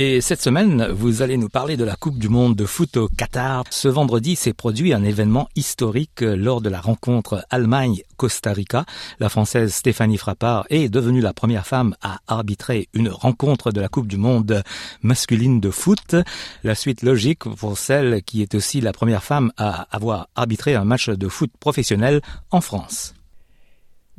Et cette semaine, vous allez nous parler de la Coupe du Monde de foot au Qatar. Ce vendredi s'est produit un événement historique lors de la rencontre Allemagne-Costa Rica. La Française Stéphanie Frappard est devenue la première femme à arbitrer une rencontre de la Coupe du Monde masculine de foot. La suite logique pour celle qui est aussi la première femme à avoir arbitré un match de foot professionnel en France.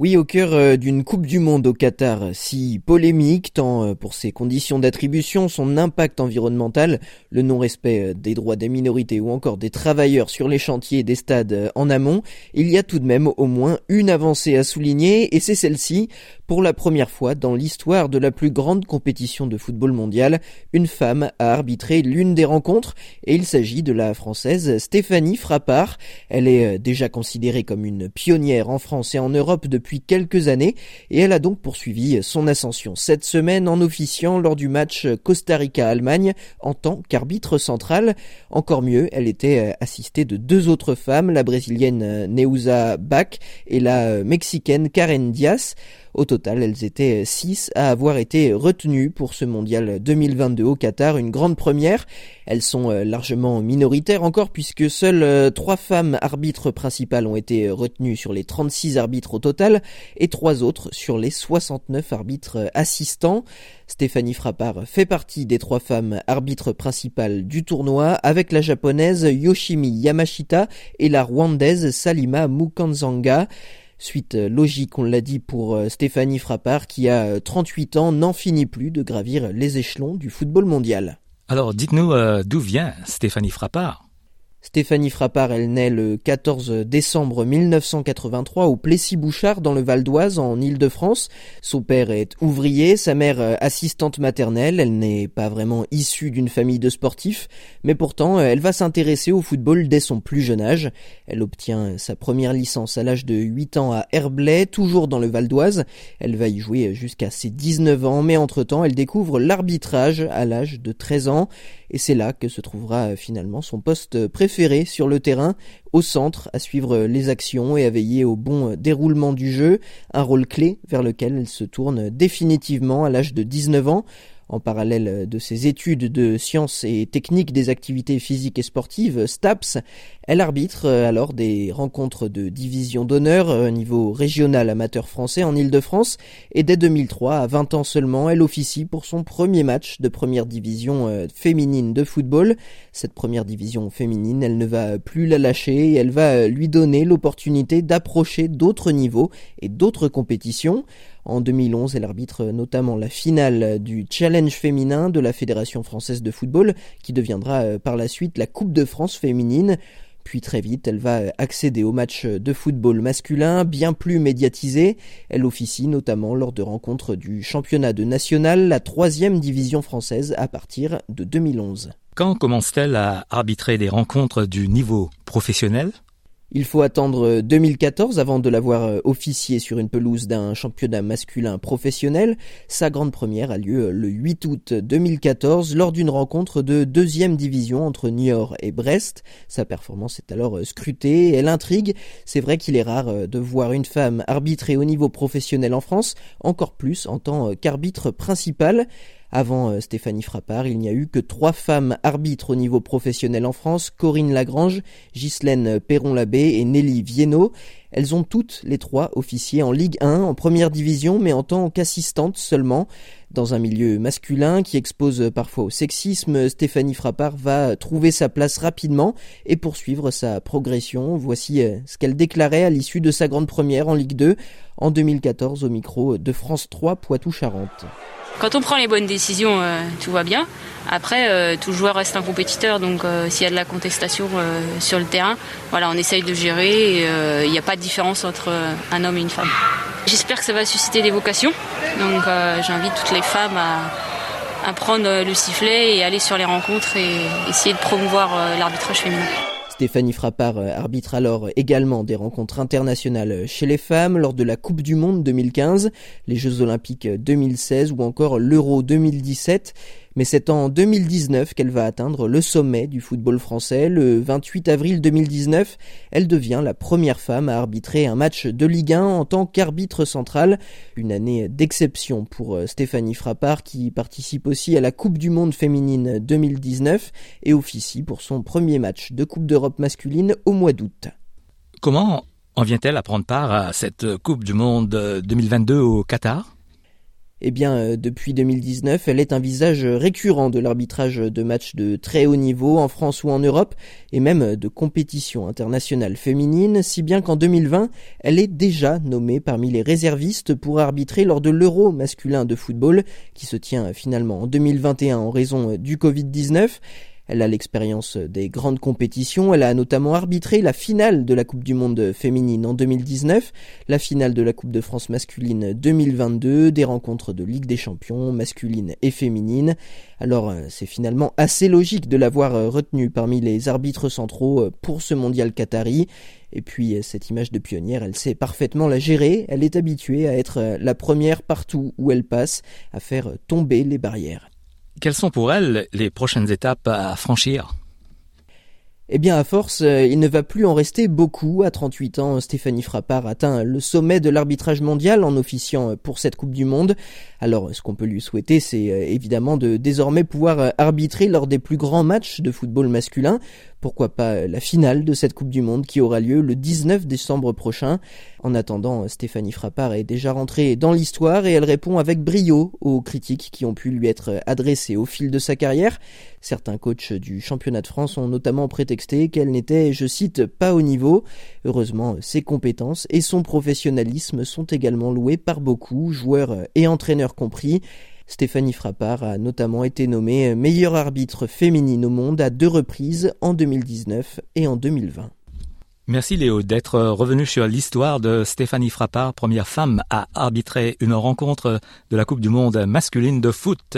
Oui, au cœur euh, d'une Coupe du Monde au Qatar si polémique, tant euh, pour ses conditions d'attribution, son impact environnemental, le non-respect euh, des droits des minorités ou encore des travailleurs sur les chantiers des stades en amont, il y a tout de même au moins une avancée à souligner et c'est celle-ci. Pour la première fois dans l'histoire de la plus grande compétition de football mondial, une femme a arbitré l'une des rencontres et il s'agit de la française Stéphanie Frappard. Elle est déjà considérée comme une pionnière en France et en Europe depuis quelques années et elle a donc poursuivi son ascension cette semaine en officiant lors du match Costa Rica-Allemagne en tant qu'arbitre central. Encore mieux, elle était assistée de deux autres femmes, la brésilienne Neuza Bach et la mexicaine Karen Diaz. Au total, elles étaient six à avoir été retenues pour ce mondial 2022 au Qatar, une grande première. Elles sont euh, largement minoritaires encore puisque seules euh, trois femmes arbitres principales ont été retenues sur les 36 arbitres au total et trois autres sur les 69 arbitres assistants. Stéphanie Frappard fait partie des trois femmes arbitres principales du tournoi avec la japonaise Yoshimi Yamashita et la rwandaise Salima Mukanzanga. Suite euh, logique, on l'a dit pour euh, Stéphanie Frappard qui a 38 euh, ans, n'en finit plus de gravir les échelons du football mondial. Alors dites-nous d'où vient Stéphanie Frappard? Stéphanie Frappard, elle naît le 14 décembre 1983 au Plessis-Bouchard dans le Val d'Oise en Île-de-France. Son père est ouvrier, sa mère euh, assistante maternelle. Elle n'est pas vraiment issue d'une famille de sportifs, mais pourtant euh, elle va s'intéresser au football dès son plus jeune âge. Elle obtient sa première licence à l'âge de 8 ans à Herblay, toujours dans le Val d'Oise. Elle va y jouer jusqu'à ses 19 ans, mais entre-temps elle découvre l'arbitrage à l'âge de 13 ans et c'est là que se trouvera euh, finalement son poste préféré sur le terrain, au centre, à suivre les actions et à veiller au bon déroulement du jeu, un rôle clé vers lequel elle se tourne définitivement à l'âge de 19 ans. En parallèle de ses études de sciences et techniques des activités physiques et sportives, STAPS, elle arbitre euh, alors des rencontres de division d'honneur au euh, niveau régional amateur français en Ile-de-France et dès 2003, à 20 ans seulement, elle officie pour son premier match de première division euh, féminine de football. Cette première division féminine, elle ne va plus la lâcher elle va lui donner l'opportunité d'approcher d'autres niveaux et d'autres compétitions. En 2011, elle arbitre notamment la finale du Challenge féminin de la Fédération française de football, qui deviendra euh, par la suite la Coupe de France féminine. Puis très vite, elle va accéder aux matchs de football masculin, bien plus médiatisés. Elle officie notamment lors de rencontres du championnat de national, la troisième division française à partir de 2011. Quand commence-t-elle à arbitrer des rencontres du niveau professionnel? Il faut attendre 2014 euh, avant de l'avoir euh, officié sur une pelouse d'un championnat masculin professionnel. Sa grande première a lieu euh, le 8 août 2014 lors d'une rencontre de deuxième division entre Niort et Brest. Sa performance est alors scrutée elle intrigue. C'est vrai qu'il est rare de voir une femme arbitrer au niveau professionnel en France, encore plus en tant qu'arbitre principal. Avant euh, Stéphanie Frappard, il n'y a eu que trois femmes arbitres au niveau professionnel en France, Corinne Lagrange, Ghislaine Perron-Labbé et Nelly Viennot. Elles ont toutes les trois officié en Ligue 1, en première division, mais en tant qu'assistantes seulement. Dans un milieu masculin qui expose parfois au sexisme, Stéphanie Frappard va trouver sa place rapidement et poursuivre sa progression. Voici euh, ce qu'elle déclarait à l'issue de sa grande première en Ligue 2 en 2014 au micro de France 3 Poitou-Charentes. Quand on prend les bonnes décisions, euh, tout va bien. Après, euh, tout joueur reste un compétiteur, donc euh, s'il y a de la contestation sur le terrain, voilà, on essaye de gérer. Il n'y a pas de différence entre un homme et une femme. J'espère que ça va susciter des vocations. Donc, j'invite toutes les femmes à, à prendre le sifflet et aller sur les rencontres et essayer de promouvoir l'arbitrage féminin. Stéphanie Frappard euh, arbitre alors également des rencontres internationales chez les femmes lors de la Coupe du Monde 2015, les Jeux Olympiques 2016 ou encore l'Euro 2017 mais c'est en 2019 qu'elle va atteindre le sommet du football français. Le 28 avril 2019, elle devient la première femme à arbitrer un match de Ligue 1 en tant qu'arbitre central. Une année d'exception pour euh, Stéphanie Frappard qui participe aussi à la Coupe du Monde féminine 2019 et officie pour son premier match de Coupe d'Europe masculine au mois d'août. Comment en vient-elle à prendre part à cette Coupe du Monde 2022 au Qatar? Eh bien, euh, depuis 2019, elle est un visage récurrent de l'arbitrage de matchs de très haut niveau en France ou en Europe, et même de compétitions internationales féminines, si bien qu'en 2020, elle est déjà nommée parmi les réservistes pour arbitrer lors de l'Euro masculin de football, qui se tient finalement en 2021 en raison du Covid-19. Elle a l'expérience des grandes compétitions. Elle a notamment arbitré la finale de la Coupe du Monde féminine en 2019, la finale de la Coupe de France masculine 2022, des rencontres de Ligue des Champions masculine et féminine. Alors euh, c'est finalement assez logique de l'avoir euh, retenue parmi les arbitres centraux euh, pour ce mondial qatari. Et puis cette image de pionnière, elle sait parfaitement la gérer, elle est habituée à être la première partout où elle passe, à faire tomber les barrières. Quelles sont pour elle les prochaines étapes à franchir? Eh bien, à force, euh, il ne va plus en rester beaucoup. À 38 ans, Stéphanie Frappard atteint le sommet de l'arbitrage mondial en officiant pour cette Coupe du Monde. Alors, ce qu'on peut lui souhaiter, c'est euh, évidemment de désormais pouvoir arbitrer lors des plus grands matchs de football masculin. Pourquoi pas la finale de cette Coupe du Monde qui aura lieu le 19 décembre prochain. En attendant, Stéphanie Frappard est déjà rentrée dans l'histoire et elle répond avec brio aux critiques qui ont pu lui être adressées au fil de sa carrière. Certains coachs du championnat de France ont notamment prétexté qu'elle n'était, je cite, pas au niveau. Heureusement, ses compétences et son professionnalisme sont également loués par beaucoup, joueurs et entraîneurs compris. Stéphanie Frappard a notamment été nommée meilleure arbitre féminine au monde à deux reprises en 2019 et en 2020. Merci Léo d'être revenu sur l'histoire de Stéphanie Frappard, première femme à arbitrer une rencontre de la Coupe du Monde masculine de foot.